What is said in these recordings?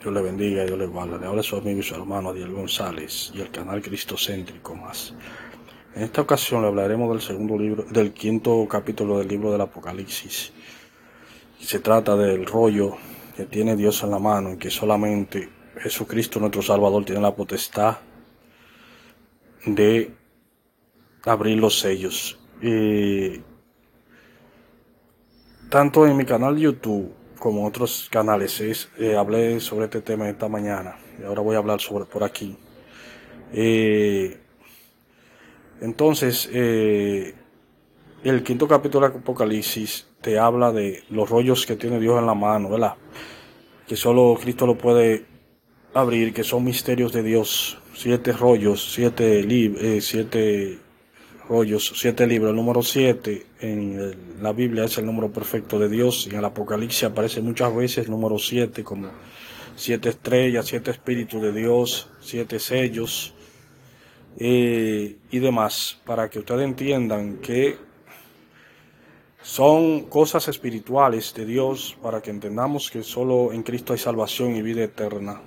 Dios le bendiga y Dios le guarde. Le habla su amigo y su hermano Adiel González y el canal Cristocéntrico más. En esta ocasión le hablaremos del segundo libro, del quinto capítulo del libro del Apocalipsis. Se trata del rollo que tiene Dios en la mano y que solamente Jesucristo nuestro Salvador tiene la potestad de abrir los sellos. Tanto en mi canal YouTube como otros canales es, eh, hablé sobre este tema esta mañana y ahora voy a hablar sobre por aquí. Eh, entonces, eh, el quinto capítulo de Apocalipsis te habla de los rollos que tiene Dios en la mano, ¿verdad? Que solo Cristo lo puede abrir, que son misterios de Dios, siete rollos, siete, siete rollos, siete libros. El número siete en la Biblia es el número perfecto de Dios. En el Apocalipsis aparece muchas veces el número siete como siete estrellas, siete espíritus de Dios, siete sellos eh, y demás, para que ustedes entiendan que son cosas espirituales de Dios, para que entendamos que solo en Cristo hay salvación y vida eterna.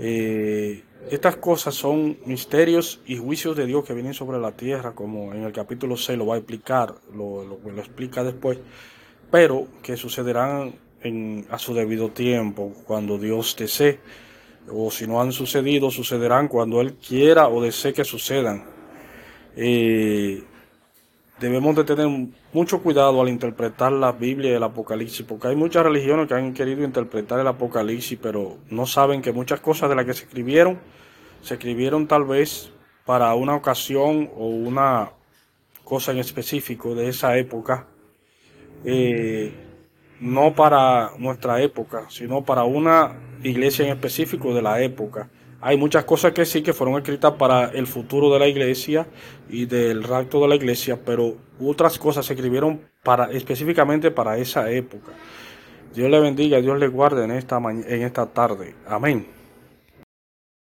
Eh, estas cosas son misterios y juicios de Dios que vienen sobre la tierra, como en el capítulo 6 lo va a explicar, lo, lo, lo explica después, pero que sucederán en, a su debido tiempo, cuando Dios desee, o si no han sucedido, sucederán cuando Él quiera o desee que sucedan. Eh, debemos de tener mucho cuidado al interpretar la Biblia y el Apocalipsis, porque hay muchas religiones que han querido interpretar el Apocalipsis, pero no saben que muchas cosas de las que se escribieron, se escribieron tal vez para una ocasión o una cosa en específico de esa época, eh, no para nuestra época, sino para una iglesia en específico de la época. Hay muchas cosas que sí que fueron escritas para el futuro de la iglesia y del rapto de la iglesia, pero otras cosas se escribieron para específicamente para esa época. Dios le bendiga, Dios le guarde en esta en esta tarde. Amén.